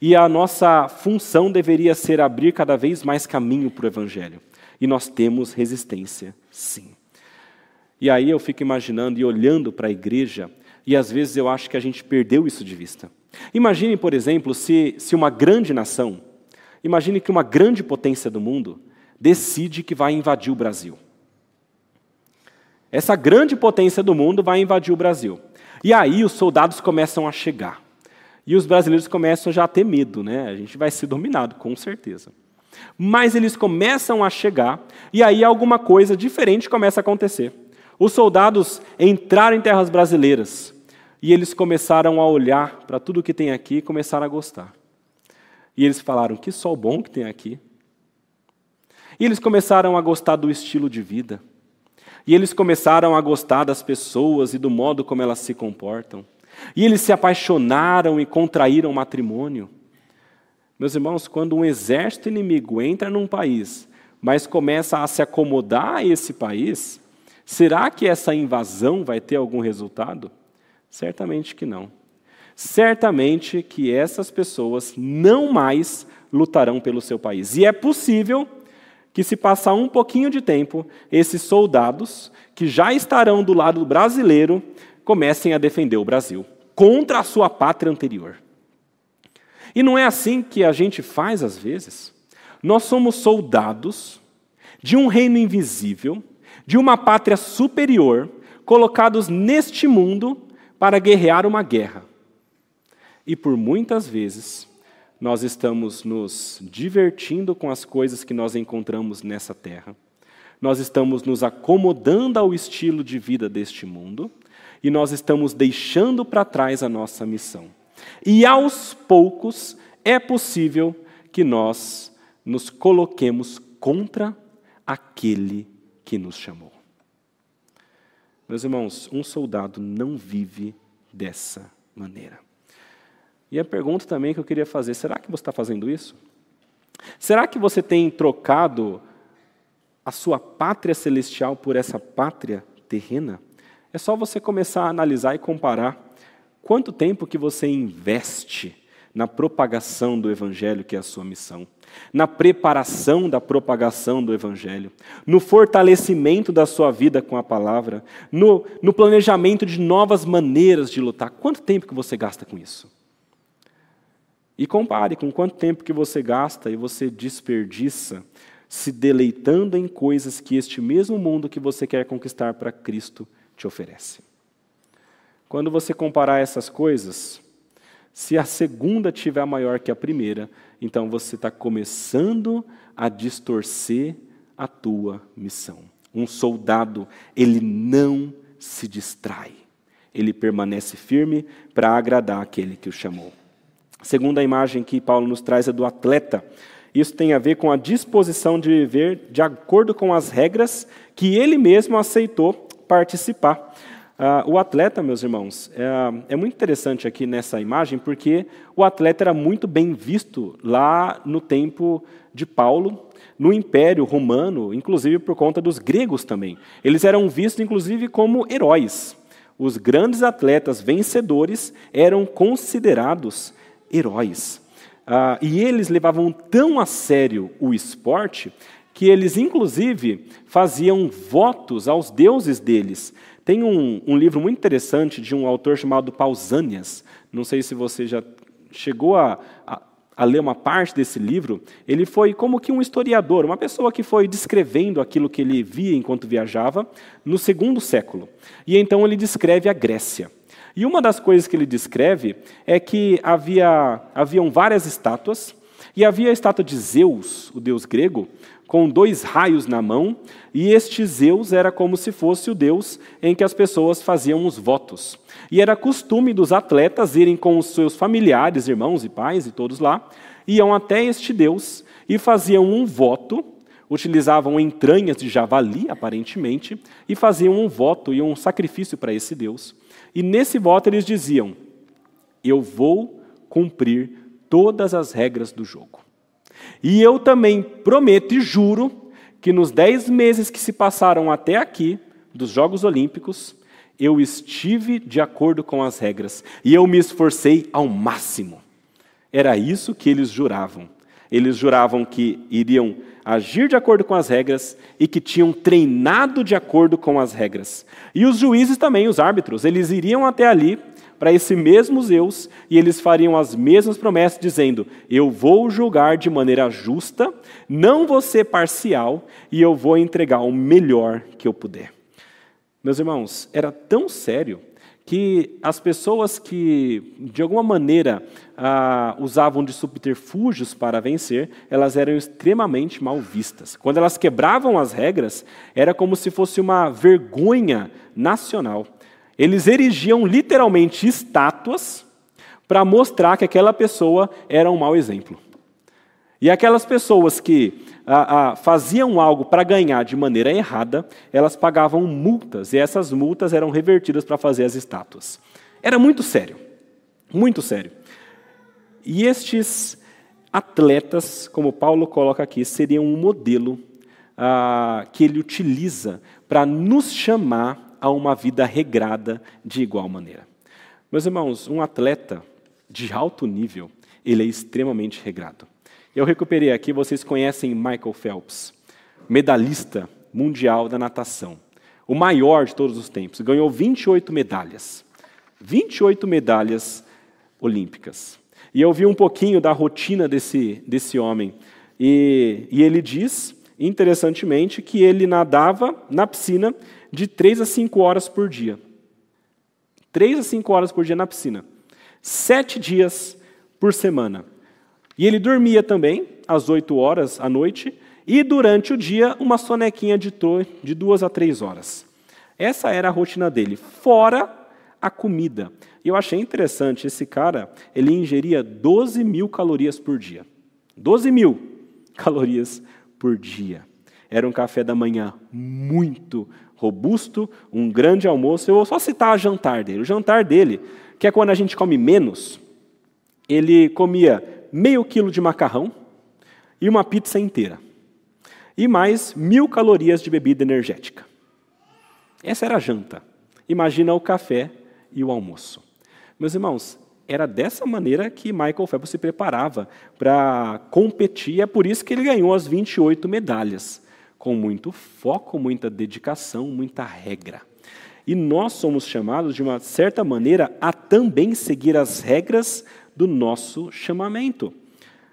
E a nossa função deveria ser abrir cada vez mais caminho para o Evangelho. E nós temos resistência, sim. E aí eu fico imaginando e olhando para a igreja, e às vezes eu acho que a gente perdeu isso de vista. Imagine, por exemplo, se, se uma grande nação, imagine que uma grande potência do mundo decide que vai invadir o Brasil. Essa grande potência do mundo vai invadir o Brasil. E aí os soldados começam a chegar. E os brasileiros começam já a ter medo, né? A gente vai ser dominado, com certeza. Mas eles começam a chegar, e aí alguma coisa diferente começa a acontecer Os soldados entraram em terras brasileiras e eles começaram a olhar para tudo que tem aqui e começaram a gostar. E eles falaram: que sol bom que tem aqui. E eles começaram a gostar do estilo de vida. E eles começaram a gostar das pessoas e do modo como elas se comportam. E eles se apaixonaram e contraíram matrimônio. Meus irmãos, quando um exército inimigo entra num país, mas começa a se acomodar a esse país, será que essa invasão vai ter algum resultado? Certamente que não. Certamente que essas pessoas não mais lutarão pelo seu país. E é possível que, se passar um pouquinho de tempo, esses soldados, que já estarão do lado brasileiro, comecem a defender o Brasil contra a sua pátria anterior. E não é assim que a gente faz às vezes. Nós somos soldados de um reino invisível, de uma pátria superior, colocados neste mundo para guerrear uma guerra. E por muitas vezes nós estamos nos divertindo com as coisas que nós encontramos nessa terra. Nós estamos nos acomodando ao estilo de vida deste mundo e nós estamos deixando para trás a nossa missão. E aos poucos é possível que nós nos coloquemos contra aquele que nos chamou. Meus irmãos, um soldado não vive dessa maneira. E a pergunta também que eu queria fazer: será que você está fazendo isso? Será que você tem trocado a sua pátria celestial por essa pátria terrena? É só você começar a analisar e comparar quanto tempo que você investe na propagação do evangelho, que é a sua missão, na preparação da propagação do evangelho, no fortalecimento da sua vida com a palavra, no, no planejamento de novas maneiras de lutar. Quanto tempo que você gasta com isso? E compare com quanto tempo que você gasta e você desperdiça se deleitando em coisas que este mesmo mundo que você quer conquistar para Cristo te oferece. Quando você comparar essas coisas, se a segunda tiver maior que a primeira, então você está começando a distorcer a tua missão. Um soldado, ele não se distrai, ele permanece firme para agradar aquele que o chamou. A segunda imagem que Paulo nos traz é do atleta. Isso tem a ver com a disposição de viver de acordo com as regras que ele mesmo aceitou participar. Uh, o atleta, meus irmãos, é, é, muito interessante aqui nessa imagem, porque o atleta era muito bem visto lá no tempo de Paulo, no Império Romano, inclusive por conta dos gregos também. Eles eram vistos, inclusive, como heróis. Os grandes atletas vencedores eram considerados heróis. Uh, e eles levavam tão a sério o esporte que eles, inclusive, faziam votos aos deuses deles. Tem um, um, livro muito interessante de um autor chamado Pausanias. Não sei se você já chegou a, a, a, ler uma parte desse livro. Ele foi como que um historiador, uma pessoa que foi descrevendo aquilo que ele via enquanto viajava no segundo século. E então ele descreve a Grécia. E uma das coisas que ele descreve é que havia, haviam várias estátuas, e havia a estátua de Zeus, o deus grego, com dois raios na mão, e este Zeus era como se fosse o Deus em que as pessoas faziam os votos. E era costume dos atletas irem com os seus familiares, irmãos e pais e todos lá, iam até este Deus e faziam um voto, utilizavam entranhas de javali, aparentemente, e faziam um voto e um sacrifício para esse Deus. E nesse voto eles diziam: Eu vou cumprir todas as regras do jogo. E eu também prometo e juro que nos dez meses que se passaram até aqui, dos Jogos Olímpicos, eu estive de acordo com as regras e eu me esforcei ao máximo. Era isso que eles juravam. Eles juravam que iriam agir de acordo com as regras e que tinham treinado de acordo com as regras. E os juízes também, os árbitros, eles iriam até ali para esse mesmo Zeus e eles fariam as mesmas promessas, dizendo: Eu vou julgar de maneira justa, não vou ser parcial e eu vou entregar o melhor que eu puder. Meus irmãos, era tão sério que as pessoas que, de alguma maneira, ah, usavam de subterfúgios para vencer, elas eram extremamente mal vistas. Quando elas quebravam as regras, era como se fosse uma vergonha nacional. Eles erigiam literalmente estátuas para mostrar que aquela pessoa era um mau exemplo. E aquelas pessoas que ah, ah, faziam algo para ganhar de maneira errada, elas pagavam multas, e essas multas eram revertidas para fazer as estátuas. Era muito sério, muito sério. E estes atletas, como Paulo coloca aqui, seriam um modelo ah, que ele utiliza para nos chamar a uma vida regrada de igual maneira. Meus irmãos, um atleta de alto nível, ele é extremamente regrado. Eu recuperei aqui, vocês conhecem Michael Phelps, medalhista mundial da natação, o maior de todos os tempos, ganhou 28 medalhas. 28 medalhas olímpicas. E eu vi um pouquinho da rotina desse, desse homem. E, e ele diz, interessantemente, que ele nadava na piscina de 3 a 5 horas por dia. 3 a 5 horas por dia na piscina. Sete dias por semana. E ele dormia também, às 8 horas à noite, e durante o dia, uma sonequinha de, de duas a três horas. Essa era a rotina dele, fora a comida. E eu achei interessante, esse cara, ele ingeria 12 mil calorias por dia. 12 mil calorias por dia. Era um café da manhã muito robusto, um grande almoço. Eu vou só citar o jantar dele. O jantar dele, que é quando a gente come menos, ele comia meio quilo de macarrão e uma pizza inteira. E mais mil calorias de bebida energética. Essa era a janta. Imagina o café e o almoço. Meus irmãos, era dessa maneira que Michael Phelps se preparava para competir. É por isso que ele ganhou as 28 medalhas. Com muito foco, muita dedicação, muita regra. E nós somos chamados, de uma certa maneira, a também seguir as regras do nosso chamamento.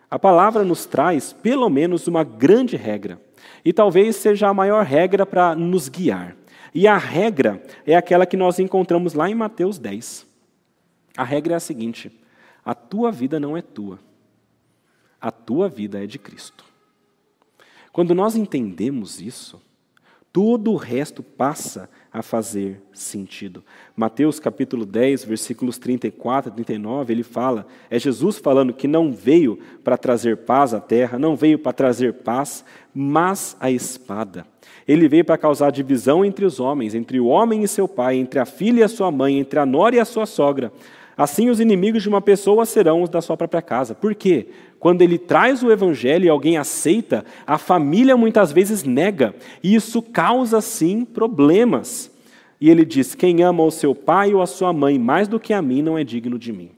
A palavra nos traz, pelo menos, uma grande regra, e talvez seja a maior regra para nos guiar. E a regra é aquela que nós encontramos lá em Mateus 10. A regra é a seguinte: a tua vida não é tua, a tua vida é de Cristo. Quando nós entendemos isso, todo o resto passa a fazer sentido. Mateus capítulo 10, versículos 34 e 39, ele fala, é Jesus falando que não veio para trazer paz à terra, não veio para trazer paz, mas a espada. Ele veio para causar divisão entre os homens, entre o homem e seu pai, entre a filha e a sua mãe, entre a nora e a sua sogra. Assim, os inimigos de uma pessoa serão os da sua própria casa. Por quê? Quando ele traz o evangelho e alguém aceita, a família muitas vezes nega, e isso causa sim problemas. E ele diz: Quem ama o seu pai ou a sua mãe mais do que a mim não é digno de mim.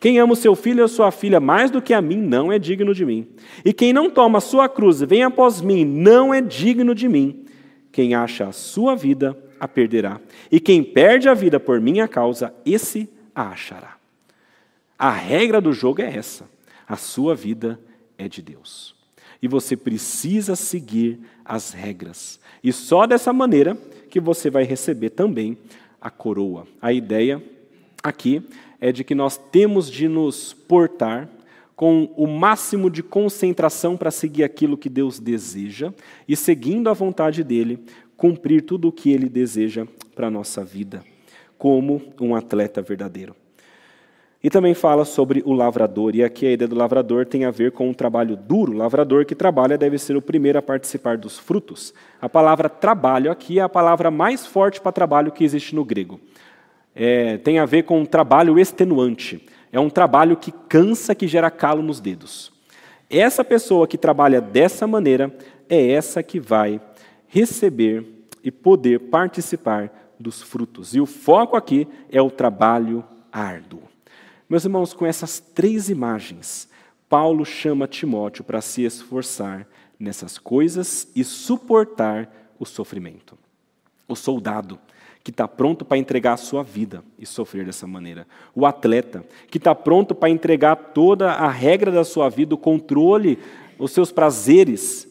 Quem ama o seu filho ou sua filha mais do que a mim não é digno de mim. E quem não toma a sua cruz e vem após mim não é digno de mim. Quem acha a sua vida a perderá. E quem perde a vida por minha causa, esse a achará. A regra do jogo é essa. A sua vida é de Deus. E você precisa seguir as regras. E só dessa maneira que você vai receber também a coroa. A ideia aqui é de que nós temos de nos portar com o máximo de concentração para seguir aquilo que Deus deseja e, seguindo a vontade dele, cumprir tudo o que ele deseja para a nossa vida, como um atleta verdadeiro. E também fala sobre o lavrador, e aqui a ideia do lavrador tem a ver com um trabalho duro. O lavrador que trabalha deve ser o primeiro a participar dos frutos. A palavra trabalho aqui é a palavra mais forte para trabalho que existe no grego. É, tem a ver com um trabalho extenuante. É um trabalho que cansa, que gera calo nos dedos. Essa pessoa que trabalha dessa maneira é essa que vai receber e poder participar dos frutos. E o foco aqui é o trabalho árduo. Meus irmãos, com essas três imagens, Paulo chama Timóteo para se esforçar nessas coisas e suportar o sofrimento. O soldado, que está pronto para entregar a sua vida e sofrer dessa maneira. O atleta, que está pronto para entregar toda a regra da sua vida, o controle, os seus prazeres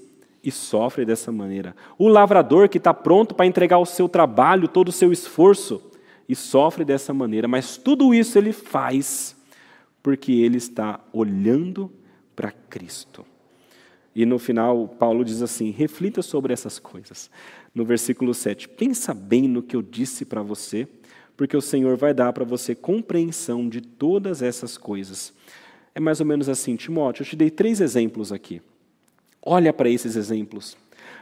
e sofre dessa maneira. O lavrador, que está pronto para entregar o seu trabalho, todo o seu esforço e sofre dessa maneira, mas tudo isso ele faz porque ele está olhando para Cristo. E no final, Paulo diz assim: reflita sobre essas coisas. No versículo 7, pensa bem no que eu disse para você, porque o Senhor vai dar para você compreensão de todas essas coisas. É mais ou menos assim, Timóteo, eu te dei três exemplos aqui. Olha para esses exemplos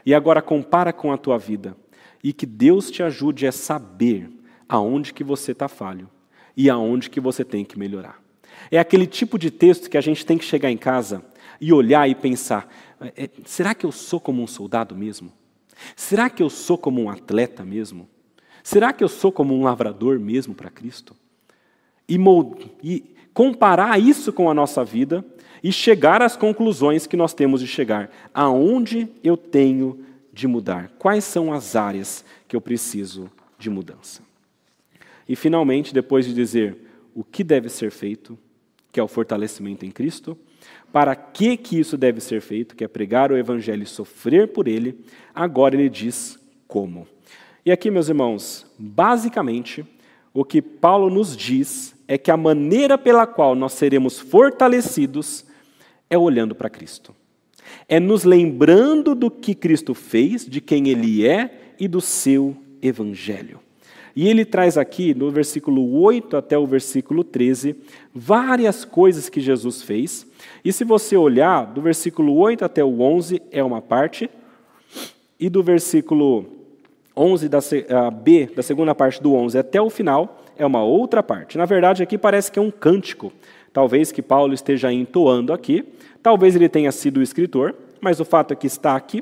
e agora compara com a tua vida e que Deus te ajude a saber aonde que você está falho e aonde que você tem que melhorar. É aquele tipo de texto que a gente tem que chegar em casa e olhar e pensar: é, será que eu sou como um soldado mesmo? Será que eu sou como um atleta mesmo? Será que eu sou como um lavrador mesmo para Cristo? E, e comparar isso com a nossa vida e chegar às conclusões que nós temos de chegar. Aonde eu tenho de mudar? Quais são as áreas que eu preciso de mudança? E finalmente, depois de dizer o que deve ser feito, que é o fortalecimento em Cristo, para que que isso deve ser feito, que é pregar o evangelho e sofrer por ele, agora ele diz como. E aqui, meus irmãos, basicamente, o que Paulo nos diz é que a maneira pela qual nós seremos fortalecidos é olhando para Cristo. É nos lembrando do que Cristo fez, de quem ele é e do seu evangelho. E ele traz aqui, no versículo 8 até o versículo 13, várias coisas que Jesus fez. E se você olhar, do versículo 8 até o 11 é uma parte, e do versículo 11 da B, da segunda parte do 11 até o final, é uma outra parte. Na verdade, aqui parece que é um cântico, talvez que Paulo esteja entoando aqui, talvez ele tenha sido o escritor, mas o fato é que está aqui.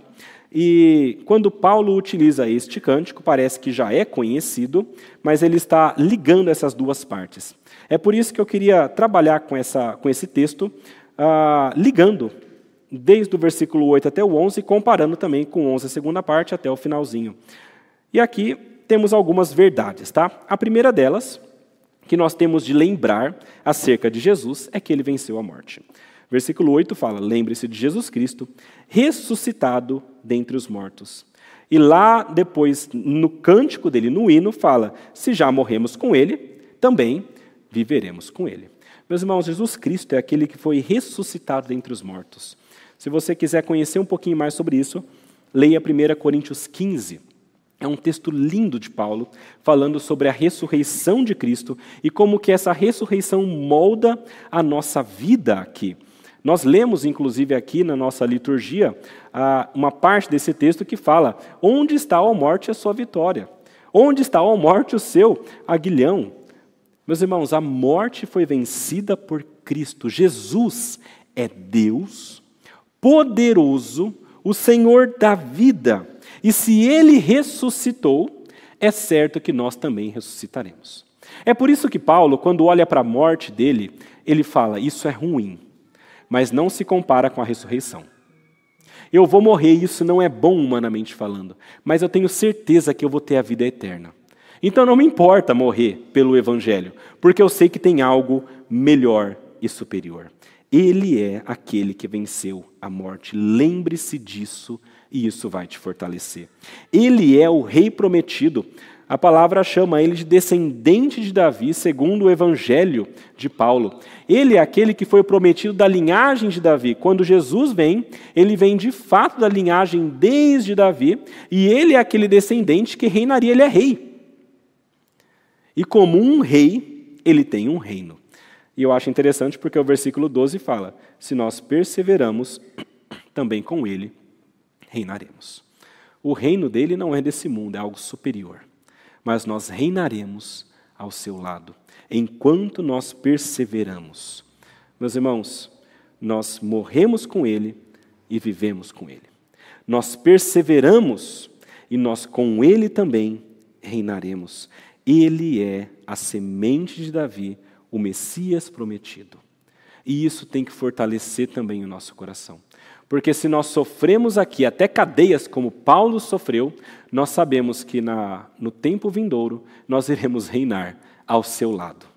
E quando Paulo utiliza este cântico, parece que já é conhecido, mas ele está ligando essas duas partes. É por isso que eu queria trabalhar com, essa, com esse texto, uh, ligando desde o versículo 8 até o 11, comparando também com o 11, a segunda parte, até o finalzinho. E aqui temos algumas verdades. Tá? A primeira delas, que nós temos de lembrar acerca de Jesus, é que ele venceu a morte. Versículo 8 fala: Lembre-se de Jesus Cristo, ressuscitado dentre os mortos. E lá depois, no cântico dele, no hino, fala: Se já morremos com ele, também viveremos com ele. Meus irmãos, Jesus Cristo é aquele que foi ressuscitado dentre os mortos. Se você quiser conhecer um pouquinho mais sobre isso, leia 1 Coríntios 15. É um texto lindo de Paulo, falando sobre a ressurreição de Cristo e como que essa ressurreição molda a nossa vida aqui. Nós lemos, inclusive, aqui na nossa liturgia, uma parte desse texto que fala: Onde está a morte a sua vitória? Onde está a morte o seu aguilhão? Meus irmãos, a morte foi vencida por Cristo. Jesus é Deus, poderoso, o Senhor da vida. E se ele ressuscitou, é certo que nós também ressuscitaremos. É por isso que Paulo, quando olha para a morte dele, ele fala: Isso é ruim mas não se compara com a ressurreição. Eu vou morrer isso não é bom humanamente falando, mas eu tenho certeza que eu vou ter a vida eterna. Então não me importa morrer pelo Evangelho, porque eu sei que tem algo melhor e superior. Ele é aquele que venceu a morte. Lembre-se disso e isso vai te fortalecer. Ele é o Rei prometido. A palavra chama ele de descendente de Davi, segundo o evangelho de Paulo. Ele é aquele que foi prometido da linhagem de Davi. Quando Jesus vem, ele vem de fato da linhagem desde Davi, e ele é aquele descendente que reinaria, ele é rei. E como um rei, ele tem um reino. E eu acho interessante porque o versículo 12 fala: se nós perseveramos, também com ele reinaremos. O reino dele não é desse mundo, é algo superior mas nós reinaremos ao seu lado, enquanto nós perseveramos. Meus irmãos, nós morremos com Ele e vivemos com Ele. Nós perseveramos e nós com Ele também reinaremos. Ele é a semente de Davi, o Messias prometido. E isso tem que fortalecer também o nosso coração. Porque se nós sofremos aqui até cadeias como Paulo sofreu, nós sabemos que na, no tempo vindouro nós iremos reinar ao seu lado.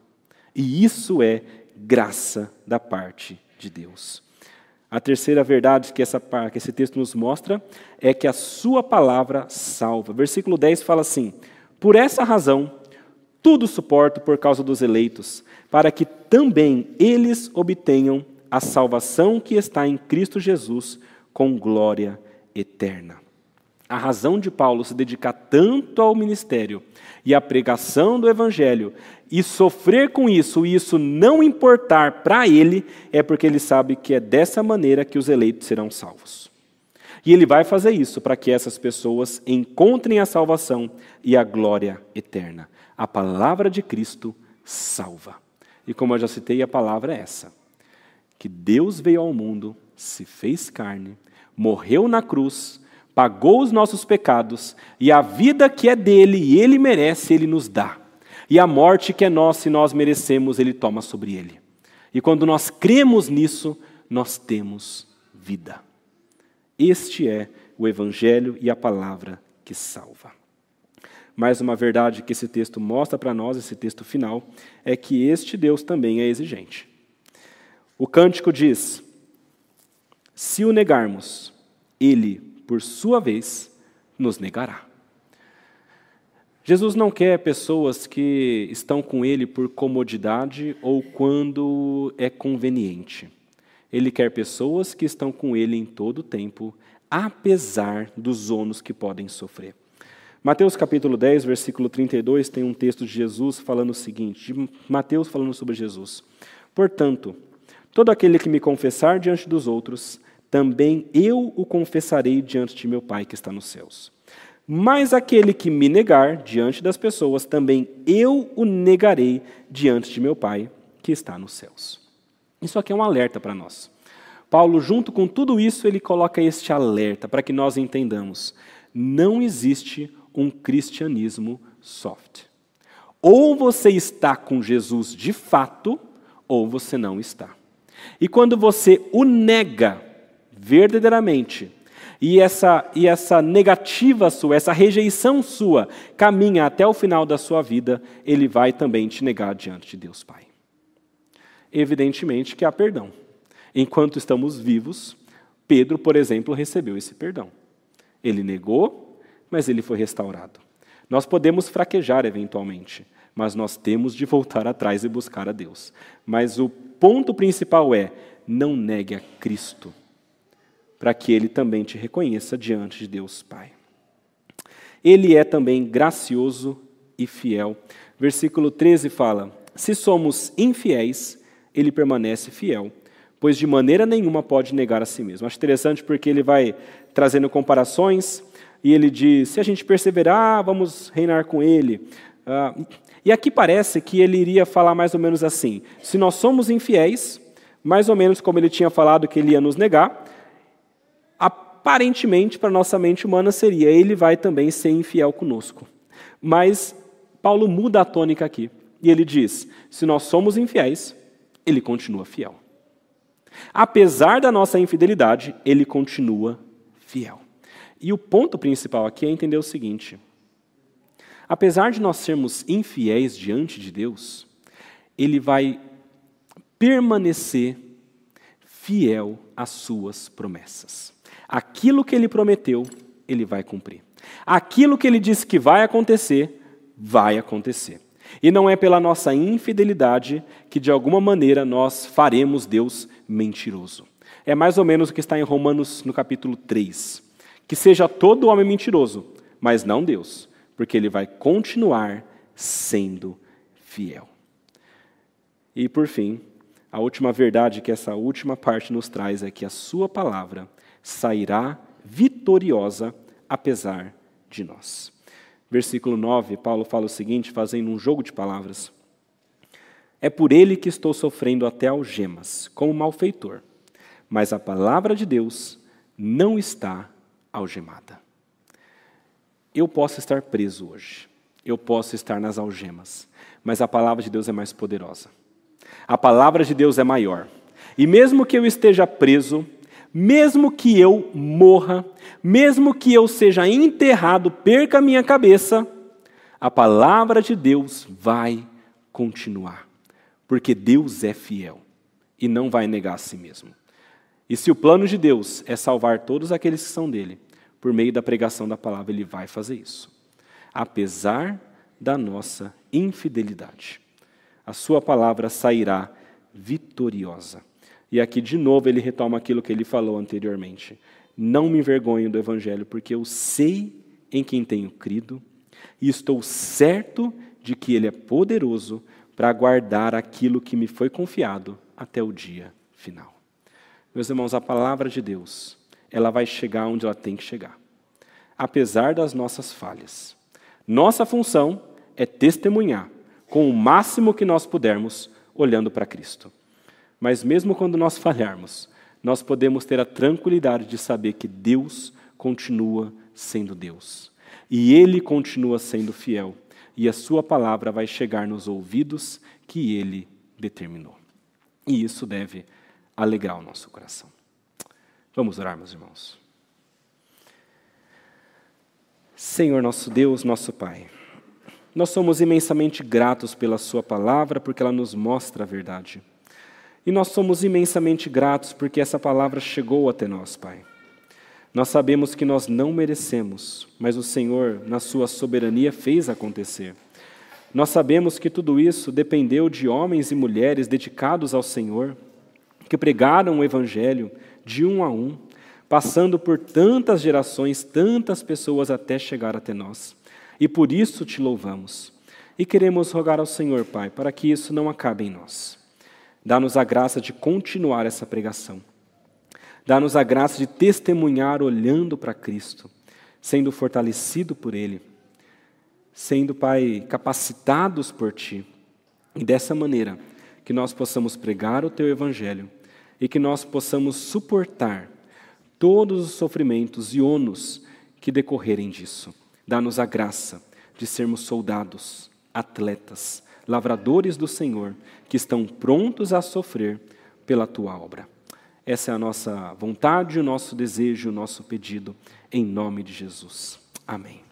E isso é graça da parte de Deus. A terceira verdade que, essa, que esse texto nos mostra é que a sua palavra salva. Versículo 10 fala assim: Por essa razão, tudo suporto por causa dos eleitos, para que também eles obtenham a salvação que está em Cristo Jesus com glória eterna. A razão de Paulo se dedicar tanto ao ministério e à pregação do Evangelho e sofrer com isso e isso não importar para ele é porque ele sabe que é dessa maneira que os eleitos serão salvos. E ele vai fazer isso para que essas pessoas encontrem a salvação e a glória eterna. A palavra de Cristo salva. E como eu já citei, a palavra é essa: que Deus veio ao mundo, se fez carne, morreu na cruz pagou os nossos pecados, e a vida que é dele e ele merece, ele nos dá. E a morte que é nossa e nós merecemos, ele toma sobre ele. E quando nós cremos nisso, nós temos vida. Este é o Evangelho e a palavra que salva. Mais uma verdade que esse texto mostra para nós, esse texto final, é que este Deus também é exigente. O cântico diz: se o negarmos, ele por sua vez, nos negará. Jesus não quer pessoas que estão com Ele por comodidade ou quando é conveniente. Ele quer pessoas que estão com Ele em todo o tempo, apesar dos ônus que podem sofrer. Mateus capítulo 10, versículo 32, tem um texto de Jesus falando o seguinte, de Mateus falando sobre Jesus. Portanto, todo aquele que me confessar diante dos outros, também eu o confessarei diante de meu Pai que está nos céus. Mas aquele que me negar diante das pessoas, também eu o negarei diante de meu Pai que está nos céus. Isso aqui é um alerta para nós. Paulo, junto com tudo isso, ele coloca este alerta para que nós entendamos: não existe um cristianismo soft. Ou você está com Jesus de fato, ou você não está. E quando você o nega verdadeiramente, e essa, e essa negativa sua, essa rejeição sua, caminha até o final da sua vida, ele vai também te negar diante de Deus Pai. Evidentemente que há perdão. Enquanto estamos vivos, Pedro, por exemplo, recebeu esse perdão. Ele negou, mas ele foi restaurado. Nós podemos fraquejar eventualmente, mas nós temos de voltar atrás e buscar a Deus. Mas o ponto principal é: não negue a Cristo para que ele também te reconheça diante de Deus Pai. Ele é também gracioso e fiel. Versículo 13 fala: Se somos infiéis, ele permanece fiel, pois de maneira nenhuma pode negar a si mesmo. Acho interessante porque ele vai trazendo comparações e ele diz: se a gente perseverar, vamos reinar com ele. Ah, e aqui parece que ele iria falar mais ou menos assim: se nós somos infiéis, mais ou menos como ele tinha falado que ele ia nos negar, aparentemente para nossa mente humana seria ele vai também ser infiel conosco. Mas Paulo muda a tônica aqui e ele diz: se nós somos infiéis, ele continua fiel. Apesar da nossa infidelidade, ele continua fiel. E o ponto principal aqui é entender o seguinte: apesar de nós sermos infiéis diante de Deus, ele vai permanecer fiel às suas promessas. Aquilo que ele prometeu, ele vai cumprir. Aquilo que ele disse que vai acontecer, vai acontecer. E não é pela nossa infidelidade que, de alguma maneira, nós faremos Deus mentiroso. É mais ou menos o que está em Romanos, no capítulo 3. Que seja todo homem mentiroso, mas não Deus, porque ele vai continuar sendo fiel. E, por fim, a última verdade que essa última parte nos traz é que a Sua palavra sairá vitoriosa apesar de nós. Versículo 9, Paulo fala o seguinte, fazendo um jogo de palavras: É por ele que estou sofrendo até algemas, como malfeitor, mas a palavra de Deus não está algemada. Eu posso estar preso hoje, eu posso estar nas algemas, mas a palavra de Deus é mais poderosa. A palavra de Deus é maior. E mesmo que eu esteja preso, mesmo que eu morra, mesmo que eu seja enterrado, perca minha cabeça, a palavra de Deus vai continuar, porque Deus é fiel e não vai negar a si mesmo. E se o plano de Deus é salvar todos aqueles que são dele, por meio da pregação da palavra, ele vai fazer isso. Apesar da nossa infidelidade. A sua palavra sairá vitoriosa. E aqui de novo ele retoma aquilo que ele falou anteriormente. Não me envergonho do evangelho, porque eu sei em quem tenho crido e estou certo de que ele é poderoso para guardar aquilo que me foi confiado até o dia final. Meus irmãos, a palavra de Deus, ela vai chegar onde ela tem que chegar, apesar das nossas falhas. Nossa função é testemunhar com o máximo que nós pudermos, olhando para Cristo. Mas mesmo quando nós falharmos, nós podemos ter a tranquilidade de saber que Deus continua sendo Deus. E Ele continua sendo fiel. E a Sua palavra vai chegar nos ouvidos que Ele determinou. E isso deve alegrar o nosso coração. Vamos orar, meus irmãos. Senhor nosso Deus, nosso Pai, nós somos imensamente gratos pela Sua palavra, porque ela nos mostra a verdade. E nós somos imensamente gratos porque essa palavra chegou até nós, Pai. Nós sabemos que nós não merecemos, mas o Senhor, na Sua soberania, fez acontecer. Nós sabemos que tudo isso dependeu de homens e mulheres dedicados ao Senhor, que pregaram o Evangelho de um a um, passando por tantas gerações, tantas pessoas até chegar até nós. E por isso te louvamos. E queremos rogar ao Senhor, Pai, para que isso não acabe em nós. Dá-nos a graça de continuar essa pregação. Dá-nos a graça de testemunhar olhando para Cristo, sendo fortalecido por Ele, sendo, Pai, capacitados por Ti. E dessa maneira, que nós possamos pregar o Teu Evangelho e que nós possamos suportar todos os sofrimentos e ônus que decorrerem disso. Dá-nos a graça de sermos soldados, atletas, lavradores do Senhor, que estão prontos a sofrer pela tua obra. Essa é a nossa vontade, o nosso desejo, o nosso pedido, em nome de Jesus. Amém.